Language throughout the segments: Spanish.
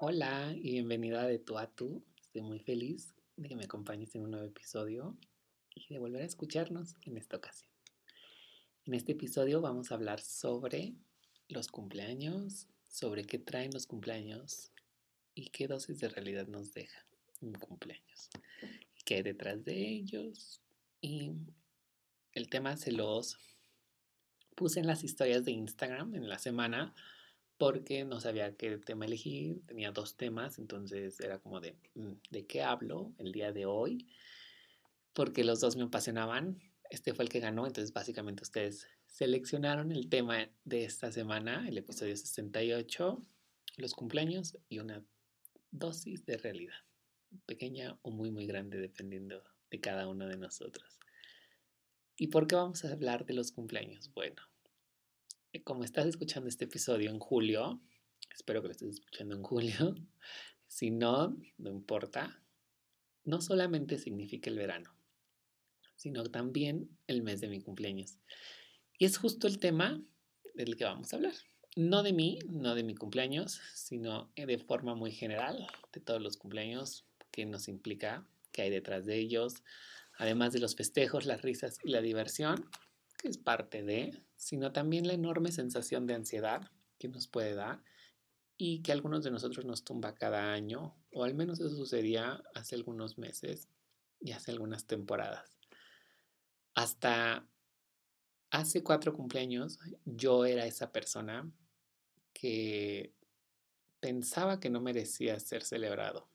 Hola y bienvenida de tú a tú. Estoy muy feliz de que me acompañes en un nuevo episodio y de volver a escucharnos en esta ocasión. En este episodio vamos a hablar sobre los cumpleaños, sobre qué traen los cumpleaños y qué dosis de realidad nos deja un cumpleaños, qué hay detrás de ellos. Y el tema se los puse en las historias de Instagram en la semana porque no sabía qué tema elegir, tenía dos temas, entonces era como de, mm, ¿de qué hablo el día de hoy? Porque los dos me apasionaban, este fue el que ganó, entonces básicamente ustedes seleccionaron el tema de esta semana, el episodio 68, los cumpleaños y una dosis de realidad, pequeña o muy muy grande dependiendo de cada uno de nosotros. ¿Y por qué vamos a hablar de los cumpleaños? Bueno, como estás escuchando este episodio en julio, espero que lo estés escuchando en julio, si no, no importa, no solamente significa el verano, sino también el mes de mi cumpleaños. Y es justo el tema del que vamos a hablar. No de mí, no de mi cumpleaños, sino de forma muy general, de todos los cumpleaños que nos implica, que hay detrás de ellos, además de los festejos, las risas y la diversión, que es parte de, sino también la enorme sensación de ansiedad que nos puede dar y que algunos de nosotros nos tumba cada año, o al menos eso sucedía hace algunos meses y hace algunas temporadas. Hasta hace cuatro cumpleaños yo era esa persona que pensaba que no merecía ser celebrado.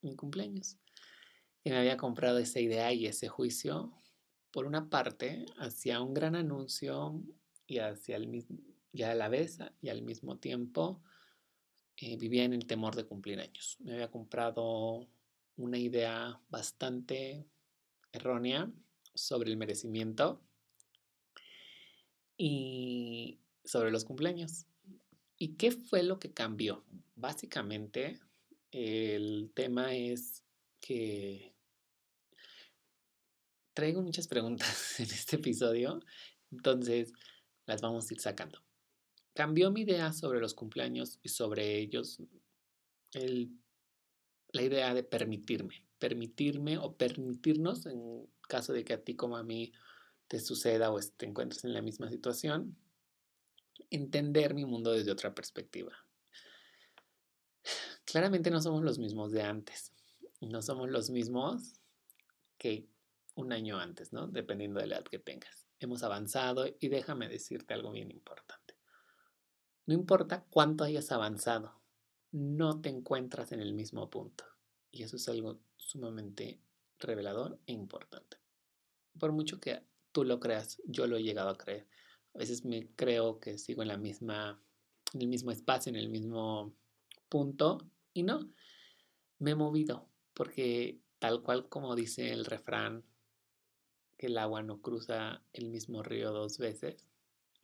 Mi cumpleaños. Y me había comprado esa idea y ese juicio por una parte, hacia un gran anuncio y hacia el ya a la vez y al mismo tiempo eh, vivía en el temor de cumplir años. Me había comprado una idea bastante errónea sobre el merecimiento y sobre los cumpleaños. ¿Y qué fue lo que cambió? Básicamente, el tema es que traigo muchas preguntas en este episodio, entonces las vamos a ir sacando. Cambió mi idea sobre los cumpleaños y sobre ellos la idea de permitirme, permitirme o permitirnos, en caso de que a ti como a mí te suceda o te encuentres en la misma situación, entender mi mundo desde otra perspectiva. Claramente no somos los mismos de antes, no somos los mismos que un año antes, ¿no? Dependiendo de la edad que tengas. Hemos avanzado y déjame decirte algo bien importante. No importa cuánto hayas avanzado, no te encuentras en el mismo punto. Y eso es algo sumamente revelador e importante. Por mucho que tú lo creas, yo lo he llegado a creer. A veces me creo que sigo en la misma, en el mismo espacio, en el mismo punto, y no, me he movido, porque tal cual como dice el refrán, que el agua no cruza el mismo río dos veces,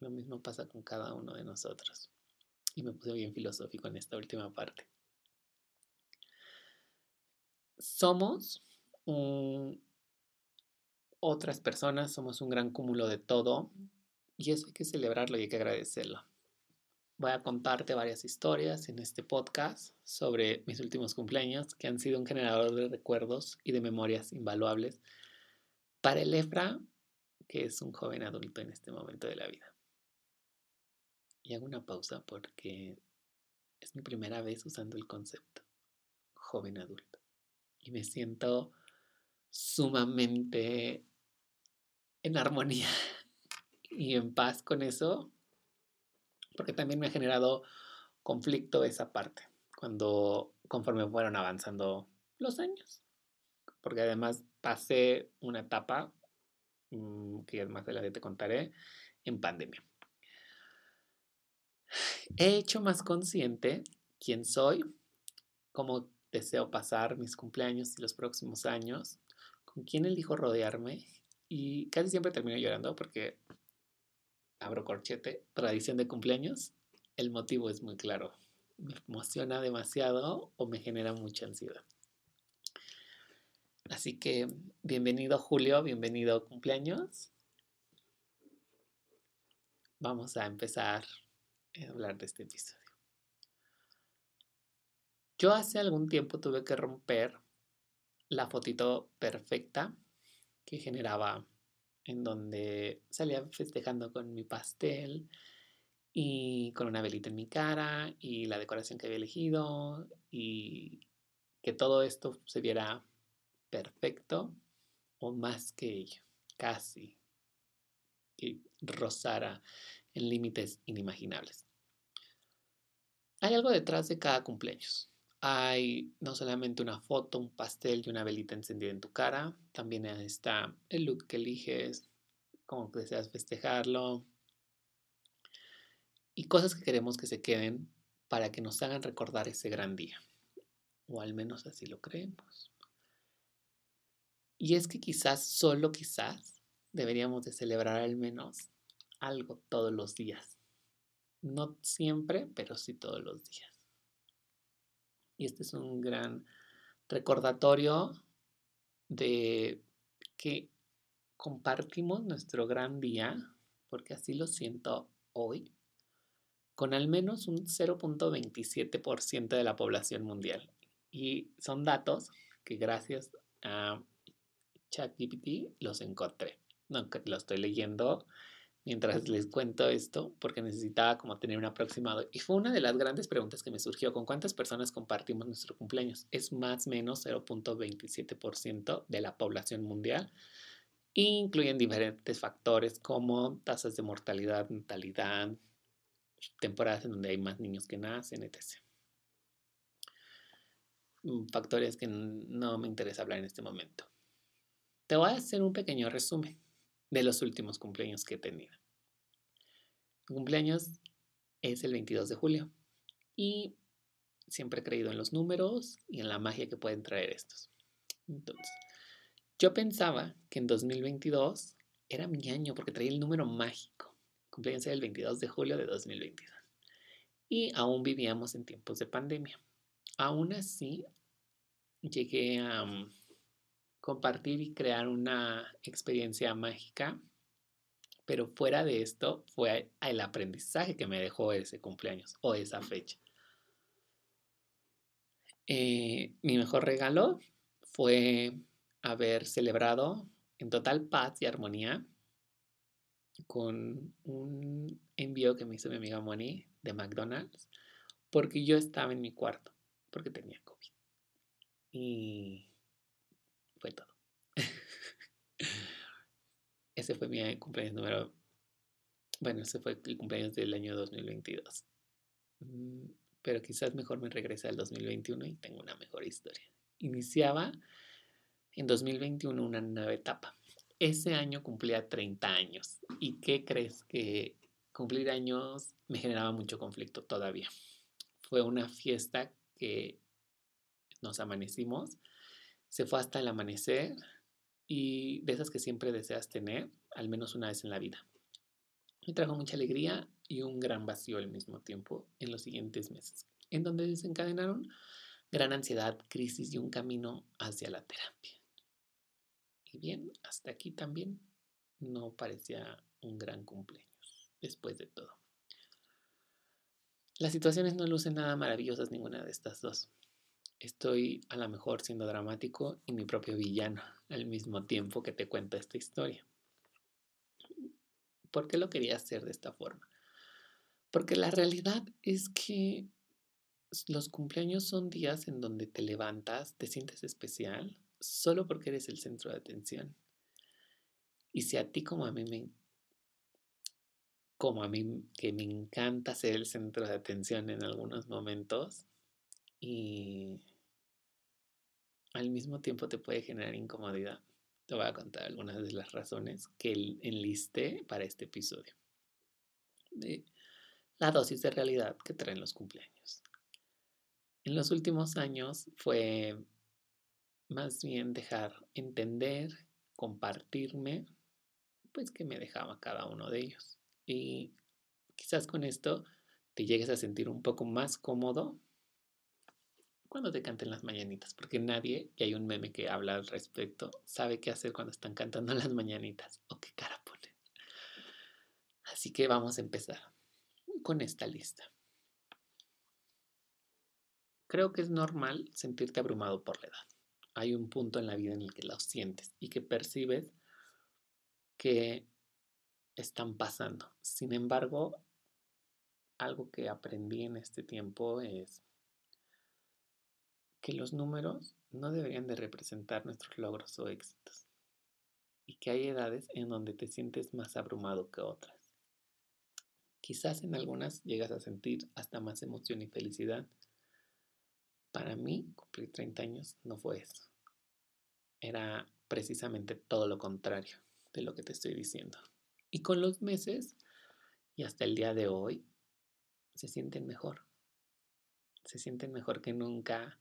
lo mismo pasa con cada uno de nosotros. Y me puse bien filosófico en esta última parte. Somos otras personas, somos un gran cúmulo de todo y eso hay que celebrarlo y hay que agradecerlo. Voy a contarte varias historias en este podcast sobre mis últimos cumpleaños que han sido un generador de recuerdos y de memorias invaluables para el Efra, que es un joven adulto en este momento de la vida. Y hago una pausa porque es mi primera vez usando el concepto joven adulto. Y me siento sumamente en armonía y en paz con eso, porque también me ha generado conflicto esa parte, cuando conforme fueron avanzando los años porque además pasé una etapa, mm, que más adelante te contaré, en pandemia. He hecho más consciente quién soy, cómo deseo pasar mis cumpleaños y los próximos años, con quién elijo rodearme y casi siempre termino llorando porque abro corchete, tradición de cumpleaños, el motivo es muy claro. me emociona demasiado o me genera mucha ansiedad. Así que bienvenido Julio, bienvenido cumpleaños. Vamos a empezar a hablar de este episodio. Yo hace algún tiempo tuve que romper la fotito perfecta que generaba en donde salía festejando con mi pastel y con una velita en mi cara y la decoración que había elegido y que todo esto se viera perfecto o más que ello, casi que rozara en límites inimaginables. Hay algo detrás de cada cumpleaños. Hay no solamente una foto, un pastel y una velita encendida en tu cara, también está el look que eliges, cómo deseas festejarlo y cosas que queremos que se queden para que nos hagan recordar ese gran día. O al menos así lo creemos. Y es que quizás, solo quizás, deberíamos de celebrar al menos algo todos los días. No siempre, pero sí todos los días. Y este es un gran recordatorio de que compartimos nuestro gran día, porque así lo siento hoy, con al menos un 0.27% de la población mundial. Y son datos que gracias a ChatGPT los encontré. No, lo estoy leyendo mientras les cuento esto porque necesitaba como tener un aproximado. Y fue una de las grandes preguntas que me surgió, ¿con cuántas personas compartimos nuestro cumpleaños? Es más o menos 0.27% de la población mundial. incluyen diferentes factores como tasas de mortalidad, natalidad, temporadas en donde hay más niños que nacen, etc. Mm, factores que no me interesa hablar en este momento. Te voy a hacer un pequeño resumen de los últimos cumpleaños que he tenido. Mi cumpleaños es el 22 de julio y siempre he creído en los números y en la magia que pueden traer estos. Entonces, yo pensaba que en 2022 era mi año porque traía el número mágico. cumpleaños era el 22 de julio de 2022. Y aún vivíamos en tiempos de pandemia. Aún así, llegué a compartir y crear una experiencia mágica. Pero fuera de esto fue el aprendizaje que me dejó ese cumpleaños o esa fecha. Eh, mi mejor regalo fue haber celebrado en total paz y armonía con un envío que me hizo mi amiga Moni de McDonald's porque yo estaba en mi cuarto porque tenía COVID. Y fue todo. ese fue mi cumpleaños número... Bueno, ese fue el cumpleaños del año 2022. Mm, pero quizás mejor me regrese al 2021 y tengo una mejor historia. Iniciaba en 2021 una nueva etapa. Ese año cumplía 30 años. ¿Y qué crees que cumplir años me generaba mucho conflicto todavía? Fue una fiesta que nos amanecimos se fue hasta el amanecer y de esas que siempre deseas tener, al menos una vez en la vida. Me trajo mucha alegría y un gran vacío al mismo tiempo en los siguientes meses, en donde desencadenaron gran ansiedad, crisis y un camino hacia la terapia. Y bien, hasta aquí también no parecía un gran cumpleaños, después de todo. Las situaciones no lucen nada maravillosas ninguna de estas dos estoy a lo mejor siendo dramático y mi propio villano al mismo tiempo que te cuento esta historia. ¿Por qué lo quería hacer de esta forma? Porque la realidad es que los cumpleaños son días en donde te levantas, te sientes especial, solo porque eres el centro de atención. Y si a ti como a mí me como a mí que me encanta ser el centro de atención en algunos momentos y al mismo tiempo te puede generar incomodidad. Te voy a contar algunas de las razones que enlisté para este episodio. La dosis de realidad que traen los cumpleaños. En los últimos años fue más bien dejar entender, compartirme, pues que me dejaba cada uno de ellos. Y quizás con esto te llegues a sentir un poco más cómodo cuando te canten las mañanitas, porque nadie, y hay un meme que habla al respecto, sabe qué hacer cuando están cantando las mañanitas o qué cara ponen. Así que vamos a empezar con esta lista. Creo que es normal sentirte abrumado por la edad. Hay un punto en la vida en el que lo sientes y que percibes que están pasando. Sin embargo, algo que aprendí en este tiempo es que los números no deberían de representar nuestros logros o éxitos y que hay edades en donde te sientes más abrumado que otras. Quizás en algunas llegas a sentir hasta más emoción y felicidad. Para mí, cumplir 30 años no fue eso. Era precisamente todo lo contrario de lo que te estoy diciendo. Y con los meses y hasta el día de hoy, se sienten mejor. Se sienten mejor que nunca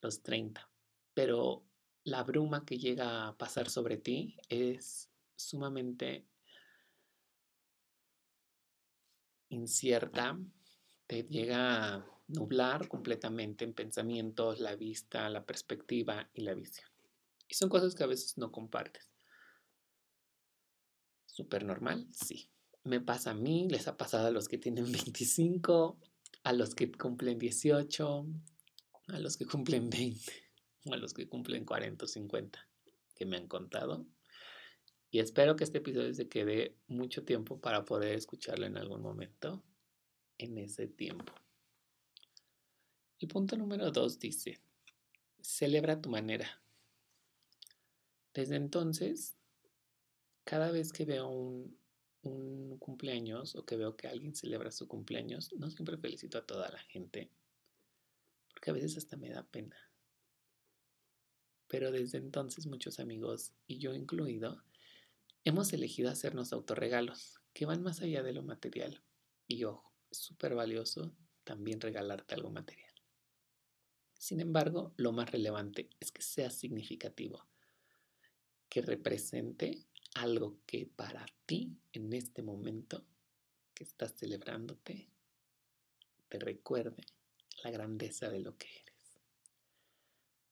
los 30. Pero la bruma que llega a pasar sobre ti es sumamente incierta, te llega a nublar completamente en pensamientos, la vista, la perspectiva y la visión. Y son cosas que a veces no compartes. ¿Súper normal? Sí. Me pasa a mí, les ha pasado a los que tienen 25, a los que cumplen 18, a los que cumplen 20 a los que cumplen 40 o 50 que me han contado. Y espero que este episodio se quede mucho tiempo para poder escucharlo en algún momento en ese tiempo. El punto número 2 dice, celebra tu manera. Desde entonces, cada vez que veo un cumpleaños o que veo que alguien celebra su cumpleaños, no siempre felicito a toda la gente, porque a veces hasta me da pena. Pero desde entonces muchos amigos, y yo incluido, hemos elegido hacernos autorregalos que van más allá de lo material. Y ojo, es súper valioso también regalarte algo material. Sin embargo, lo más relevante es que sea significativo, que represente algo que para ti en este momento que estás celebrándote te recuerde la grandeza de lo que eres.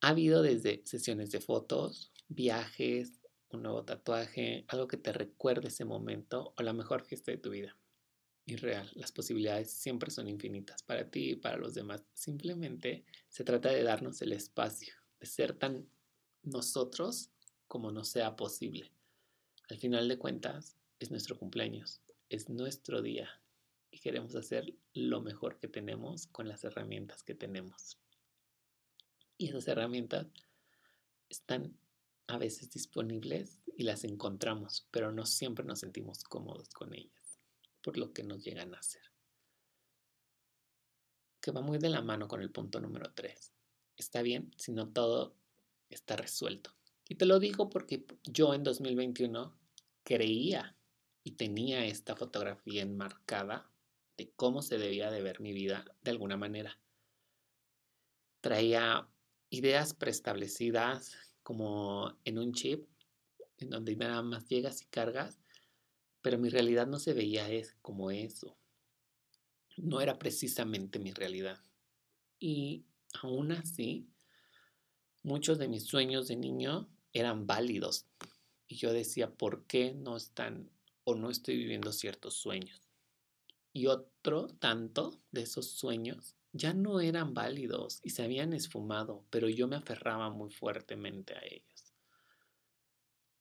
Ha habido desde sesiones de fotos, viajes, un nuevo tatuaje, algo que te recuerde ese momento o la mejor fiesta de tu vida. Y real, las posibilidades siempre son infinitas para ti y para los demás. Simplemente se trata de darnos el espacio, de ser tan nosotros como nos sea posible. Al final de cuentas, es nuestro cumpleaños, es nuestro día y queremos hacer lo mejor que tenemos con las herramientas que tenemos. Y esas herramientas están a veces disponibles y las encontramos, pero no siempre nos sentimos cómodos con ellas, por lo que nos llegan a hacer. Que va muy de la mano con el punto número 3. Está bien si no todo está resuelto. Y te lo digo porque yo en 2021 creía y tenía esta fotografía enmarcada de cómo se debía de ver mi vida de alguna manera. Traía ideas preestablecidas como en un chip, en donde nada más llegas y cargas, pero mi realidad no se veía es como eso. No era precisamente mi realidad. Y aún así, muchos de mis sueños de niño eran válidos. Y yo decía, ¿por qué no están o no estoy viviendo ciertos sueños? Y otro tanto de esos sueños ya no eran válidos y se habían esfumado, pero yo me aferraba muy fuertemente a ellos.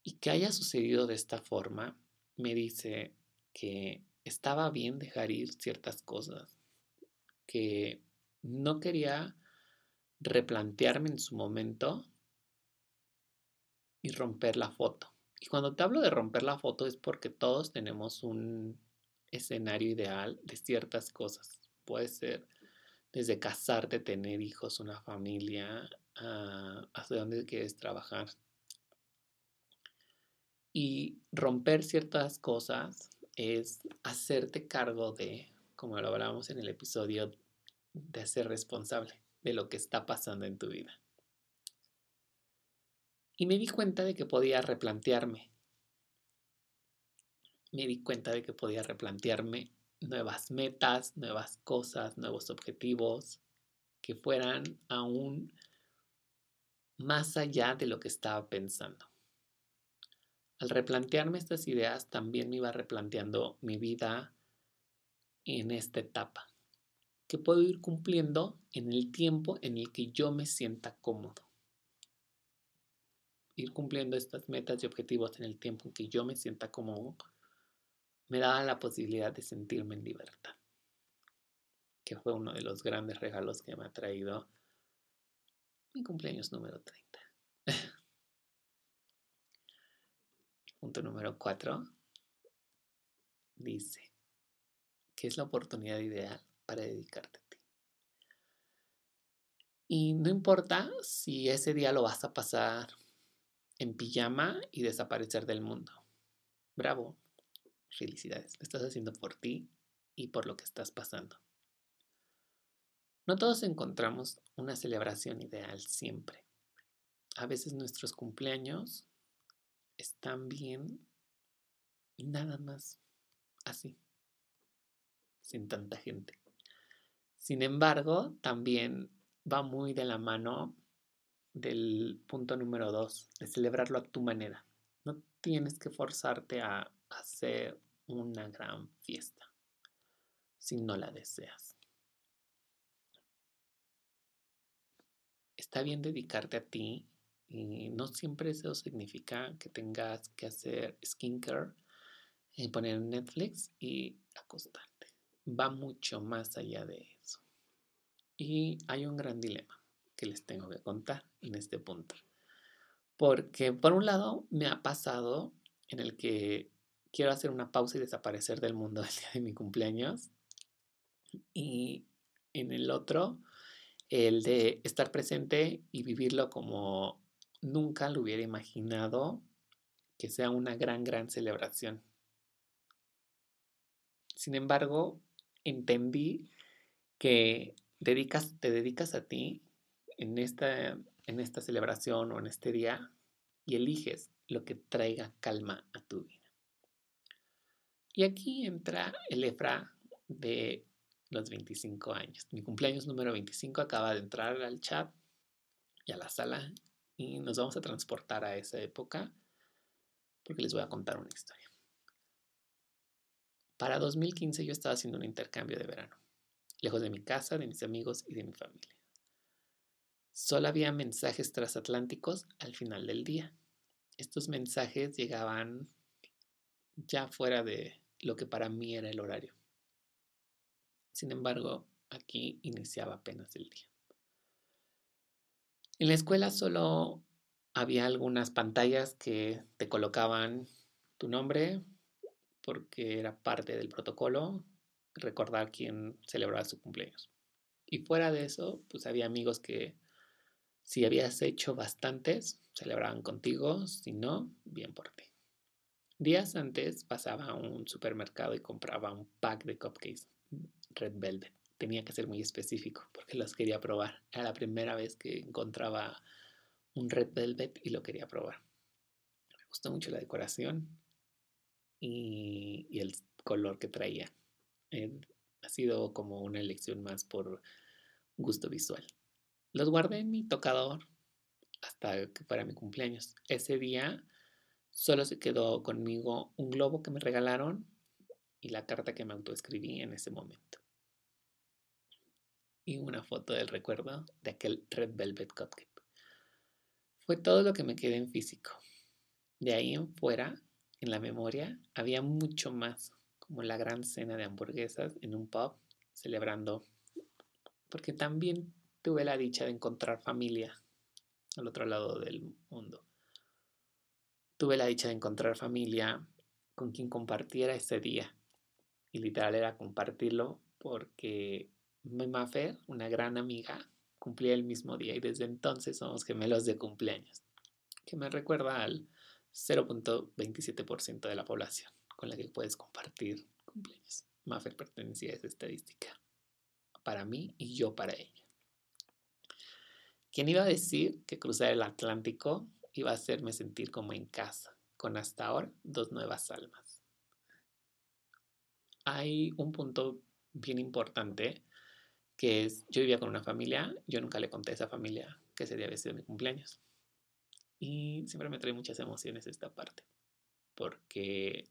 Y que haya sucedido de esta forma me dice que estaba bien dejar ir ciertas cosas, que no quería replantearme en su momento y romper la foto. Y cuando te hablo de romper la foto es porque todos tenemos un escenario ideal de ciertas cosas. Puede ser desde casarte, tener hijos, una familia, uh, hasta dónde quieres trabajar. Y romper ciertas cosas es hacerte cargo de, como lo hablábamos en el episodio, de ser responsable de lo que está pasando en tu vida. Y me di cuenta de que podía replantearme me di cuenta de que podía replantearme nuevas metas, nuevas cosas, nuevos objetivos que fueran aún más allá de lo que estaba pensando. Al replantearme estas ideas, también me iba replanteando mi vida en esta etapa, que puedo ir cumpliendo en el tiempo en el que yo me sienta cómodo. Ir cumpliendo estas metas y objetivos en el tiempo en que yo me sienta cómodo me daba la posibilidad de sentirme en libertad, que fue uno de los grandes regalos que me ha traído mi cumpleaños número 30. Punto número 4 dice, ¿qué es la oportunidad ideal para dedicarte a ti? Y no importa si ese día lo vas a pasar en pijama y desaparecer del mundo. Bravo, felicidades, lo estás haciendo por ti y por lo que estás pasando. No todos encontramos una celebración ideal siempre. A veces nuestros cumpleaños están bien nada más así, sin tanta gente. Sin embargo, también va muy de la mano del punto número dos, de celebrarlo a tu manera. No tienes que forzarte a hacer una gran fiesta si no la deseas. Está bien dedicarte a ti y no siempre eso significa que tengas que hacer skincare, y eh, poner Netflix y acostarte. Va mucho más allá de eso. Y hay un gran dilema que les tengo que contar en este punto. Porque por un lado me ha pasado en el que quiero hacer una pausa y desaparecer del mundo el día de mi cumpleaños. Y en el otro, el de estar presente y vivirlo como nunca lo hubiera imaginado que sea una gran, gran celebración. Sin embargo, entendí que te dedicas a ti en esta, en esta celebración o en este día y eliges lo que traiga calma a tu vida. Y aquí entra el EFRA de los 25 años. Mi cumpleaños número 25 acaba de entrar al chat y a la sala y nos vamos a transportar a esa época porque les voy a contar una historia. Para 2015 yo estaba haciendo un intercambio de verano, lejos de mi casa, de mis amigos y de mi familia. Solo había mensajes transatlánticos al final del día. Estos mensajes llegaban ya fuera de lo que para mí era el horario. Sin embargo, aquí iniciaba apenas el día. En la escuela solo había algunas pantallas que te colocaban tu nombre porque era parte del protocolo recordar quién celebraba su cumpleaños. Y fuera de eso, pues había amigos que si habías hecho bastantes, celebraban contigo, si no, bien por ti. Días antes pasaba a un supermercado y compraba un pack de cupcakes Red Velvet. Tenía que ser muy específico porque los quería probar. Era la primera vez que encontraba un Red Velvet y lo quería probar. Me gustó mucho la decoración y, el color que traía. Eh, ha sido como una elección más por gusto visual. Los guardé en mi tocador hasta que fuera mi cumpleaños. Ese día Solo se quedó conmigo un globo que me regalaron y la carta que me autoescribí en ese momento. Y una foto del recuerdo de aquel Red Velvet Cupcake. Fue todo lo que me quedé en físico. De ahí en fuera, en la memoria, había mucho más, como la gran cena de hamburguesas en un pub, celebrando, porque también tuve la dicha de encontrar familia al otro lado del mundo tuve la dicha de encontrar familia con quien compartiera ese día. Y literal era compartirlo porque mi Mafer, una gran amiga, cumplía el mismo día y desde entonces somos gemelos de cumpleaños, que me recuerda al 0.27% de la población con la que puedes compartir cumpleaños. Mafer pertenecía a esa estadística para mí y yo para ella. ¿Quién iba a decir que cruzar el Atlántico iba a hacerme sentir como en casa, con hasta ahora dos nuevas almas. hay un punto bien importante que es, yo vivía con una familia, yo nunca le conté a esa familia que ese día había sido mi cumpleaños. Y siempre me trae muchas emociones esta parte, porque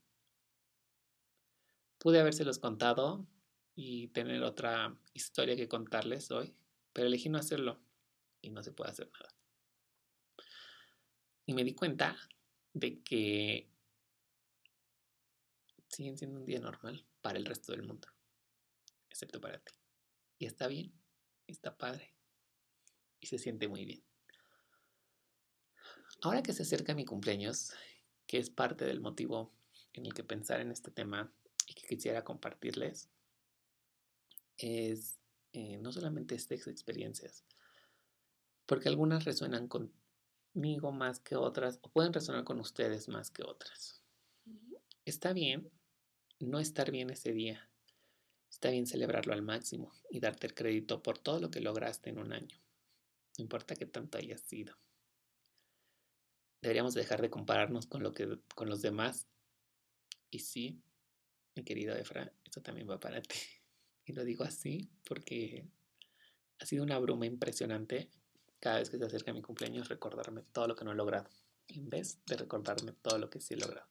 pude habérselos contado y tener otra historia que contarles hoy, pero elegí no hacerlo y no se puede hacer nada. Y me di cuenta de que siguen siendo un día normal para el resto del mundo, excepto para ti. Y está bien, está padre y se siente muy bien. Ahora que se acerca mi cumpleaños, que es parte del motivo en el que pensar en este tema y que quisiera compartirles, es eh, no solamente estas experiencias, porque algunas resuenan conmigo más que otras, o pueden resonar con ustedes más que otras. Está bien no estar bien ese día, está bien celebrarlo al máximo y darte el crédito por todo lo que lograste en un año, no importa qué tanto haya sido. Deberíamos dejar de compararnos con, lo que, con los demás. Y sí, mi querido Efra, esto también va para ti. Y lo digo así porque ha sido una bruma impresionante cada vez que se acerca mi cumpleaños recordarme todo lo que no he logrado, en vez de recordarme todo lo que sí he logrado.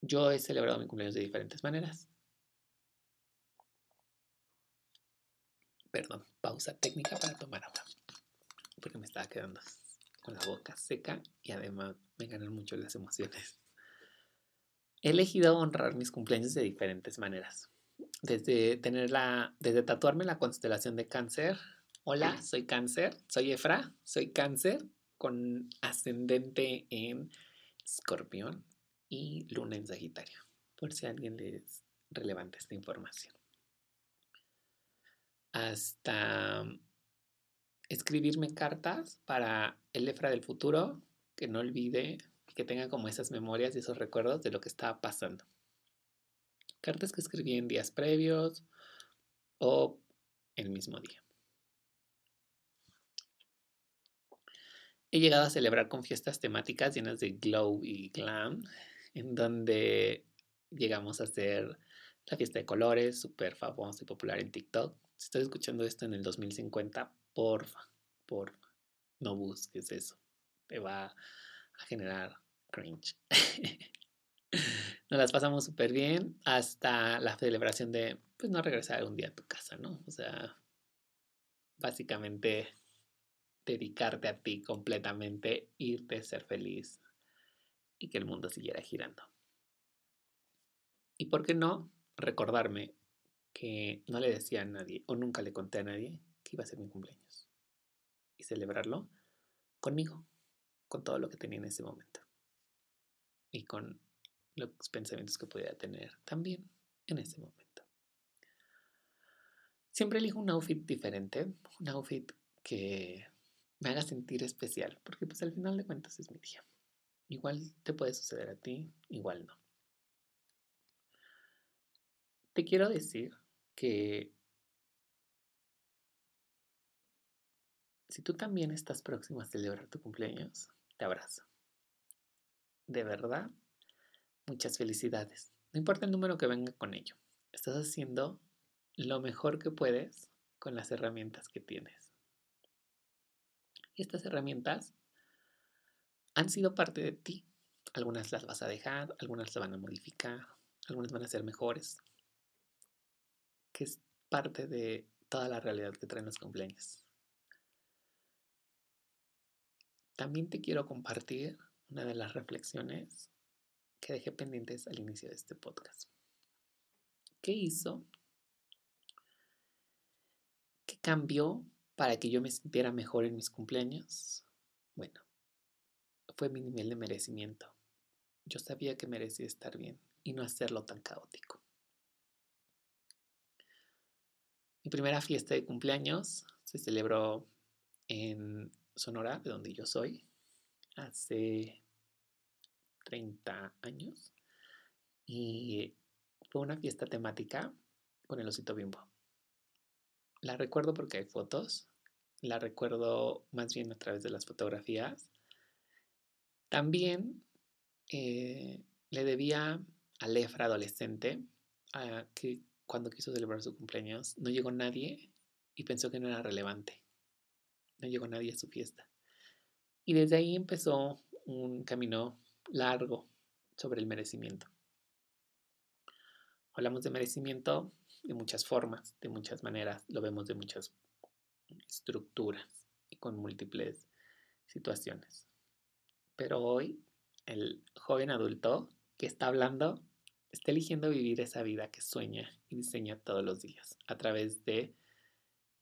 Yo he celebrado mi cumpleaños de diferentes maneras. Perdón, pausa técnica para tomar agua, porque me estaba quedando con la boca seca y además me ganan mucho las emociones. He elegido honrar mis cumpleaños de diferentes maneras desde tener la, desde tatuarme la constelación de cáncer. Hola, soy cáncer, soy Efra, soy cáncer con ascendente en escorpión y luna en Sagitario, por si a alguien le es relevante esta información. Hasta escribirme cartas para el Efra del futuro, que no olvide, que tenga como esas memorias y esos recuerdos de lo que estaba pasando cartas que escribí en días previos o el mismo día. He llegado a celebrar con fiestas temáticas llenas de glow y glam, en donde llegamos a hacer la fiesta de colores, súper famosa y popular en TikTok. Si estás escuchando esto en el 2050, porfa, porfa, no busques eso. Te va a generar cringe. Nos las pasamos súper bien hasta la celebración de, pues, no regresar un día a tu casa, ¿no? O sea, básicamente dedicarte a ti completamente, irte, ser feliz y que el mundo siguiera girando. Y por qué no recordarme que no le decía a nadie o nunca le conté a nadie que iba a ser mi cumpleaños y celebrarlo conmigo, con todo lo que tenía en ese momento y con los pensamientos que podía tener también en ese momento. Siempre elijo un outfit diferente, un outfit que me haga sentir especial, porque pues al final de cuentas es mi día. Igual te puede suceder a ti, igual no. Te quiero decir que si tú también estás próximo a celebrar tu cumpleaños, te abrazo. De verdad, Muchas felicidades. No importa el número que venga con ello. Estás haciendo lo mejor que puedes con las herramientas que tienes. Estas herramientas han sido parte de ti. Algunas las vas a dejar, algunas se van a modificar, algunas van a ser mejores. Que es parte de toda la realidad que traen los cumpleaños. También te quiero compartir una de las reflexiones que dejé pendientes al inicio de este podcast. ¿Qué hizo? ¿Qué cambió para que yo me sintiera mejor en mis cumpleaños? Bueno, fue mi nivel de merecimiento. Yo sabía que merecía estar bien y no hacerlo tan caótico. Mi primera fiesta de cumpleaños se celebró en Sonora, de donde yo soy, hace 30 años y fue una fiesta temática con el osito bimbo. La recuerdo porque hay fotos, la recuerdo más bien a través de las fotografías. También eh, le debía a Lefra adolescente que cuando quiso celebrar su cumpleaños no llegó nadie y pensó que no era relevante. No llegó nadie a su fiesta. Y desde ahí empezó un camino largo sobre el merecimiento. Hablamos de merecimiento de muchas formas, de muchas maneras, lo vemos de muchas estructuras y con múltiples situaciones. Pero hoy el joven adulto que está hablando está eligiendo vivir esa vida que sueña y diseña todos los días a través de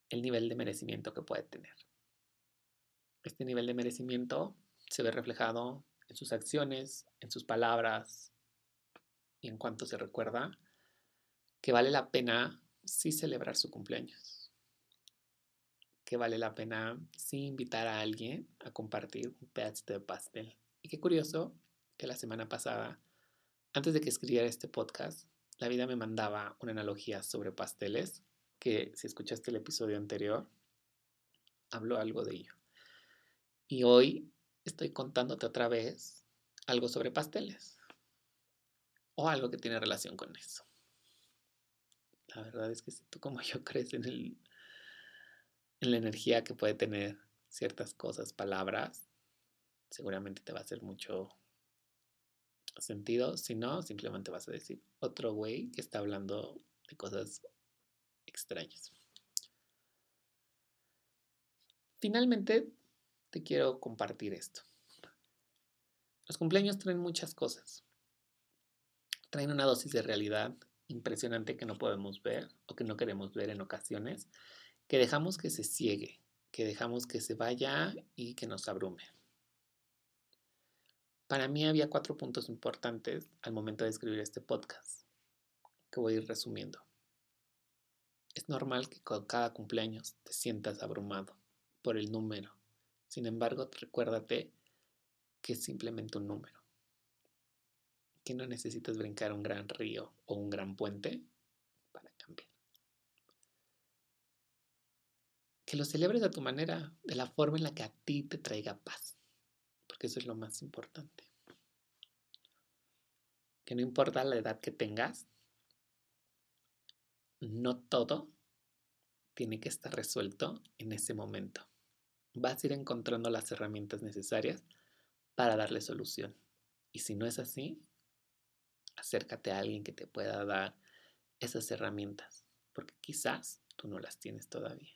el nivel de merecimiento que puede tener. Este nivel de merecimiento se ve reflejado en sus acciones, en sus palabras y en cuanto se recuerda que vale la pena sí celebrar su cumpleaños, que vale la pena sí invitar a alguien a compartir un pedacito de pastel. Y qué curioso que la semana pasada, antes de que escribiera este podcast, la vida me mandaba una analogía sobre pasteles, que si escuchaste el episodio anterior, habló algo de ello. Y hoy estoy contándote otra vez algo sobre pasteles o algo que tiene relación con eso. La verdad es que si tú como yo crees en, el, en la energía que puede tener ciertas cosas, palabras, seguramente te va a hacer mucho sentido. Si no, simplemente vas a decir otro güey que está hablando de cosas extrañas. Finalmente, te quiero compartir esto. Los cumpleaños traen muchas cosas. Traen una dosis de realidad impresionante que no podemos ver o que no queremos ver en ocasiones, que dejamos que se ciegue, que dejamos que se vaya y que nos abrume. Para mí había cuatro puntos importantes al momento de escribir este podcast, que voy a ir resumiendo. Es normal que con cada cumpleaños te sientas abrumado por el número. Sin embargo, recuérdate que es simplemente un número. Que no necesitas brincar un gran río o un gran puente para cambiar. Que lo celebres a tu manera, de la forma en la que a ti te traiga paz porque eso es lo más importante. Que no importa la edad que tengas, no todo tiene que estar resuelto en ese momento. Vas a ir encontrando las herramientas necesarias para darle solución. Y si no es así, acércate a alguien que te pueda dar esas herramientas, porque quizás tú no las tienes todavía.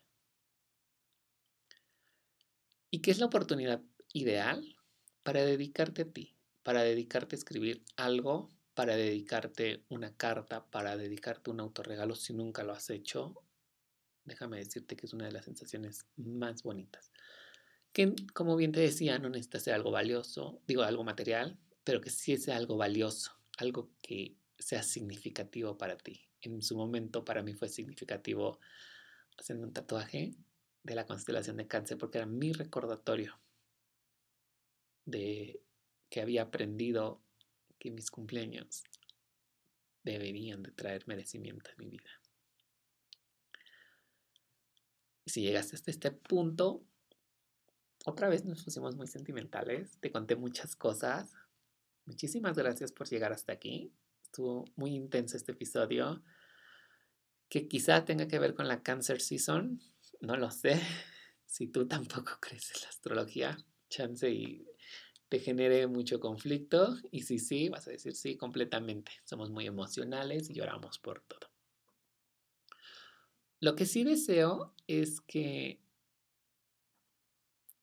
¿Y qué es la oportunidad ideal para dedicarte a ti, para dedicarte a escribir algo, para dedicarte una carta, para dedicarte un autorregalo si nunca lo has hecho, déjame decirte que es una de las sensaciones más bonitas. Que, como bien te decía, no necesita ser algo valioso, digo algo material, pero que sí sea algo valioso, algo que sea significativo para ti. En su momento para mí fue significativo hacerme un tatuaje de la constelación de cáncer porque era mi recordatorio de que había aprendido que mis cumpleaños deberían de traer merecimiento a mi vida. Y si llegaste hasta este punto, otra vez nos pusimos muy sentimentales, te conté muchas cosas. Muchísimas gracias por llegar hasta aquí. Estuvo muy intenso este episodio, que quizá tenga que ver con la Cancer Season, no lo sé. Si tú tampoco crees en la astrología, chance y te genere mucho conflicto y si sí, vas a decir sí completamente. Somos muy emocionales y lloramos por todo. Lo que sí deseo es que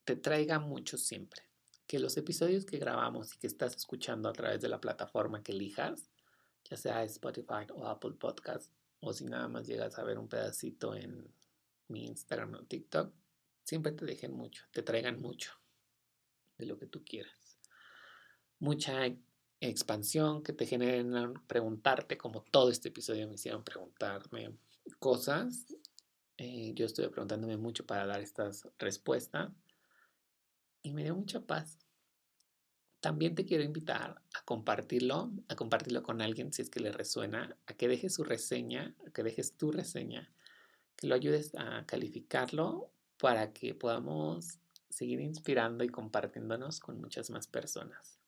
te traiga mucho siempre. Que los episodios que grabamos y que estás escuchando a través de la plataforma que elijas, ya sea Spotify o Apple Podcast, o si nada más llegas a ver un pedacito en mi Instagram o TikTok, siempre te dejen mucho, te traigan mucho de lo que tú quieras. Mucha expansión que te generen preguntarte, como todo este episodio me hicieron preguntarme cosas. Eh, yo estuve preguntándome mucho para dar estas respuestas y me dio mucha paz. También te quiero invitar a compartirlo, a compartirlo con alguien si es que le resuena, a que dejes su reseña, a que dejes tu reseña, que lo ayudes a calificarlo para que podamos seguir inspirando y compartiéndonos con muchas más personas.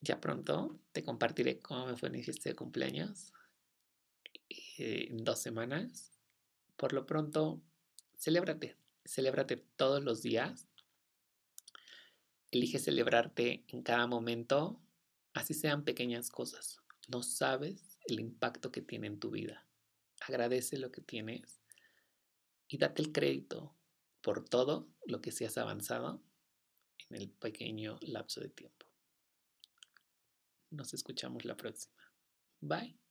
Ya pronto te compartiré cómo me fue mi fiesta de cumpleaños eh, en dos semanas. Por lo pronto, celébrate, celébrate todos los días. Elige celebrarte en cada momento, así sean pequeñas cosas. No sabes el impacto que tiene en tu vida. Agradece lo que tienes y date el crédito por todo lo que se has avanzado en el pequeño lapso de tiempo. Nos escuchamos la próxima. Bye.